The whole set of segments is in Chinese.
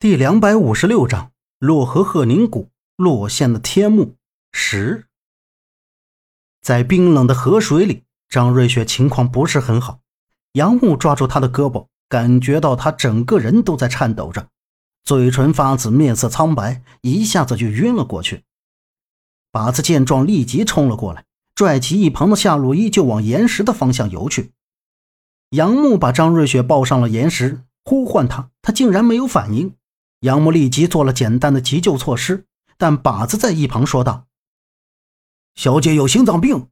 第两百五十六章洛河鹤宁谷落县的天幕十，在冰冷的河水里，张瑞雪情况不是很好。杨木抓住她的胳膊，感觉到她整个人都在颤抖着，嘴唇发紫，面色苍白，一下子就晕了过去。把子见状，立即冲了过来，拽起一旁的夏洛伊就往岩石的方向游去。杨木把张瑞雪抱上了岩石，呼唤她，她竟然没有反应。杨木立即做了简单的急救措施，但靶子在一旁说道：“小姐有心脏病。”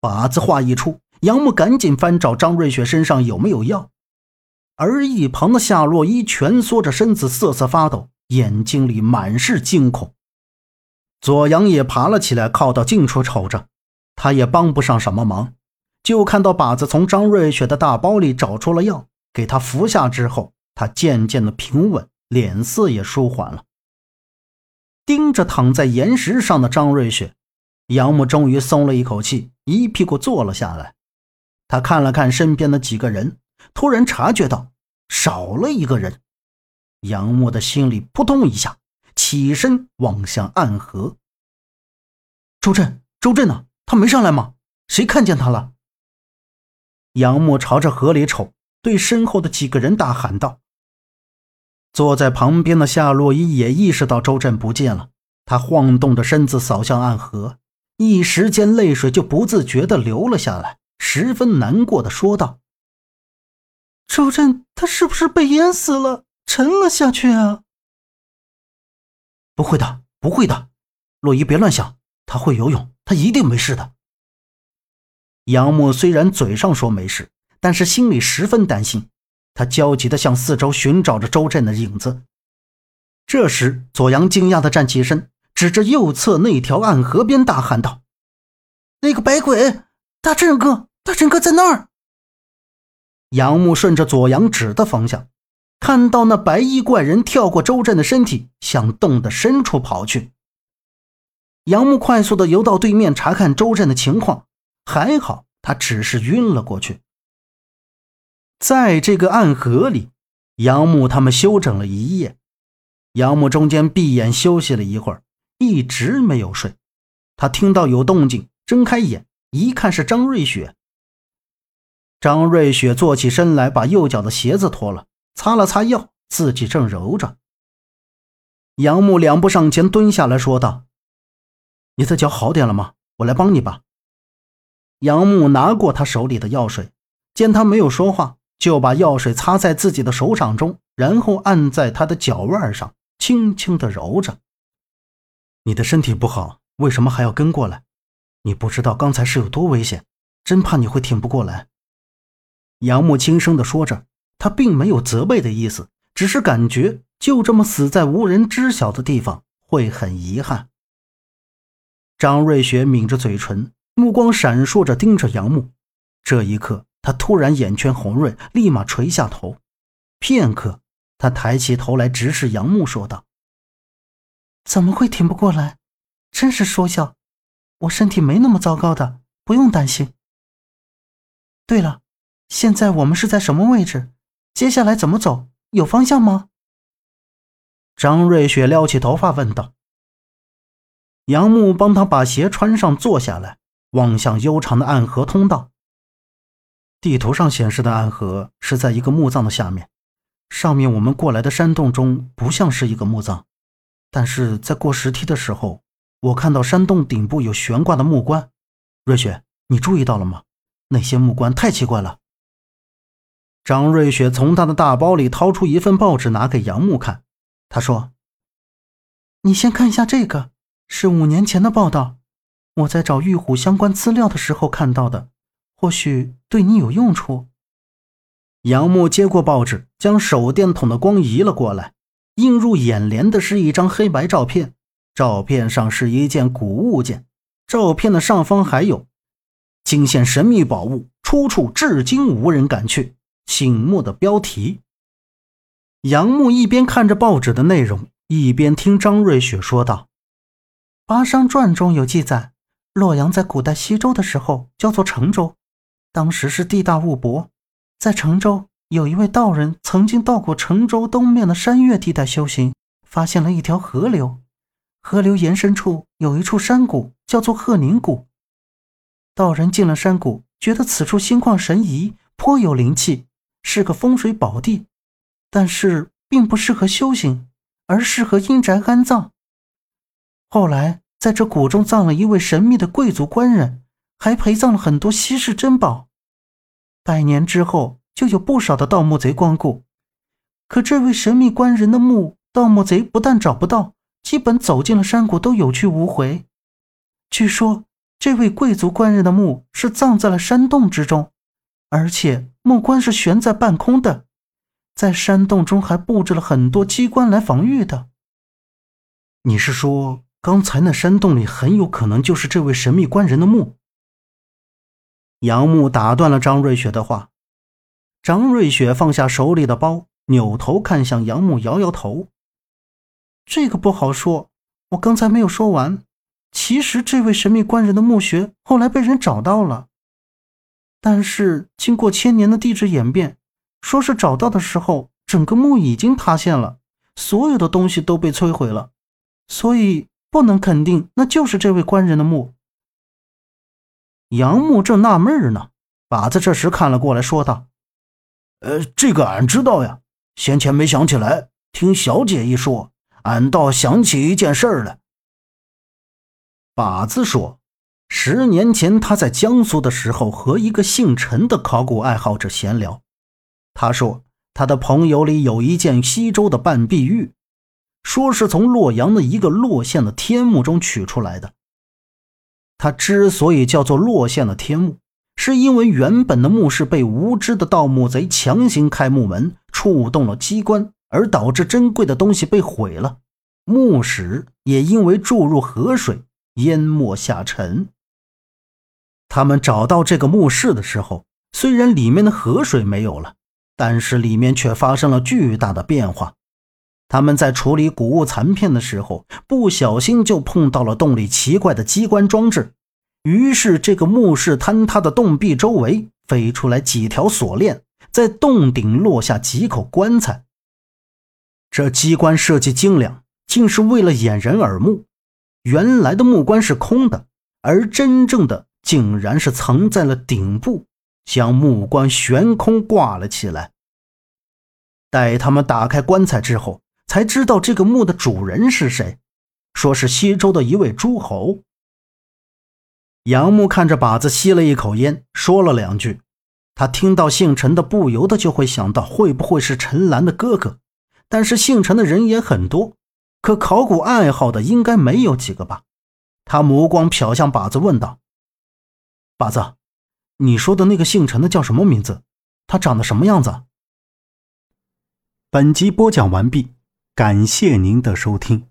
靶子话一出，杨木赶紧翻找张瑞雪身上有没有药，而一旁的夏洛伊蜷缩着身子，瑟瑟发抖，眼睛里满是惊恐。左阳也爬了起来，靠到近处瞅着，他也帮不上什么忙，就看到靶子从张瑞雪的大包里找出了药，给他服下之后，他渐渐的平稳。脸色也舒缓了，盯着躺在岩石上的张瑞雪，杨木终于松了一口气，一屁股坐了下来。他看了看身边的几个人，突然察觉到少了一个人，杨木的心里扑通一下，起身望向暗河。周震，周震呢？他没上来吗？谁看见他了？杨木朝着河里瞅，对身后的几个人大喊道。坐在旁边的夏洛伊也意识到周震不见了，他晃动着身子扫向暗河，一时间泪水就不自觉地流了下来，十分难过的说道：“周震，他是不是被淹死了，沉了下去啊？”“不会的，不会的，洛伊别乱想，他会游泳，他一定没事的。”杨木虽然嘴上说没事，但是心里十分担心。他焦急地向四周寻找着周震的影子。这时，左阳惊讶地站起身，指着右侧那条暗河边大喊道：“那个白鬼，大震哥，大震哥在那儿！”杨木顺着左阳指的方向，看到那白衣怪人跳过周震的身体，向洞的深处跑去。杨木快速地游到对面查看周震的情况，还好他只是晕了过去。在这个暗河里，杨木他们休整了一夜。杨木中间闭眼休息了一会儿，一直没有睡。他听到有动静，睁开眼一看，是张瑞雪。张瑞雪坐起身来，把右脚的鞋子脱了，擦了擦药，自己正揉着。杨木两步上前，蹲下来说道：“你的脚好点了吗？我来帮你吧。”杨木拿过他手里的药水，见他没有说话。就把药水擦在自己的手掌中，然后按在他的脚腕上，轻轻的揉着。你的身体不好，为什么还要跟过来？你不知道刚才是有多危险，真怕你会挺不过来。杨木轻声的说着，他并没有责备的意思，只是感觉就这么死在无人知晓的地方会很遗憾。张瑞雪抿着嘴唇，目光闪烁着盯着杨木，这一刻。他突然眼圈红润，立马垂下头。片刻，他抬起头来，直视杨木，说道：“怎么会挺不过来？真是说笑。我身体没那么糟糕的，不用担心。对了，现在我们是在什么位置？接下来怎么走？有方向吗？”张瑞雪撩起头发问道。杨木帮他把鞋穿上，坐下来，望向悠长的暗河通道。地图上显示的暗河是在一个墓葬的下面，上面我们过来的山洞中不像是一个墓葬，但是在过石梯的时候，我看到山洞顶部有悬挂的木棺。瑞雪，你注意到了吗？那些木棺太奇怪了。张瑞雪从他的大包里掏出一份报纸，拿给杨木看。他说：“你先看一下这个，是五年前的报道，我在找玉虎相关资料的时候看到的。”或许对你有用处。杨木接过报纸，将手电筒的光移了过来，映入眼帘的是一张黑白照片。照片上是一件古物件，照片的上方还有“惊现神秘宝物，出处至今无人敢去”醒目的标题。杨木一边看着报纸的内容，一边听张瑞雪说道：“《八商传》中有记载，洛阳在古代西周的时候叫做成州。”当时是地大物博，在成州有一位道人曾经到过成州东面的山岳地带修行，发现了一条河流，河流延伸处有一处山谷，叫做鹤宁谷。道人进了山谷，觉得此处心旷神怡，颇有灵气，是个风水宝地，但是并不适合修行，而适合阴宅安葬。后来在这谷中葬了一位神秘的贵族官人，还陪葬了很多稀世珍宝。百年之后，就有不少的盗墓贼光顾，可这位神秘官人的墓，盗墓贼不但找不到，基本走进了山谷都有去无回。据说。这位贵族官人的墓是葬在了山洞之中，而且墓棺是悬在半空的，在山洞中还布置了很多机关来防御的。你是说，刚才那山洞里很有可能就是这位神秘官人的墓？杨木打断了张瑞雪的话。张瑞雪放下手里的包，扭头看向杨木，摇摇头：“这个不好说，我刚才没有说完。”其实，这位神秘官人的墓穴后来被人找到了，但是经过千年的地质演变，说是找到的时候，整个墓已经塌陷了，所有的东西都被摧毁了，所以不能肯定那就是这位官人的墓。杨木正纳闷呢，把子这时看了过来，说道：“呃，这个俺知道呀，先前没想起来，听小姐一说，俺倒想起一件事儿来。”把子说：“十年前，他在江苏的时候，和一个姓陈的考古爱好者闲聊。他说，他的朋友里有一件西周的半壁玉，说是从洛阳的一个洛县的天墓中取出来的。它之所以叫做落陷的天墓，是因为原本的墓室被无知的盗墓贼强行开墓门，触动了机关，而导致珍贵的东西被毁了，墓室也因为注入河水。”淹没下沉。他们找到这个墓室的时候，虽然里面的河水没有了，但是里面却发生了巨大的变化。他们在处理古物残片的时候，不小心就碰到了洞里奇怪的机关装置，于是这个墓室坍塌的洞壁周围飞出来几条锁链，在洞顶落下几口棺材。这机关设计精良，竟是为了掩人耳目。原来的木棺是空的，而真正的竟然是藏在了顶部，将木棺悬空挂了起来。待他们打开棺材之后，才知道这个墓的主人是谁，说是西周的一位诸侯。杨木看着靶子吸了一口烟，说了两句。他听到姓陈的，不由得就会想到会不会是陈兰的哥哥，但是姓陈的人也很多。可考古爱好的应该没有几个吧？他目光瞟向靶子，问道：“靶子，你说的那个姓陈的叫什么名字？他长得什么样子？”本集播讲完毕，感谢您的收听。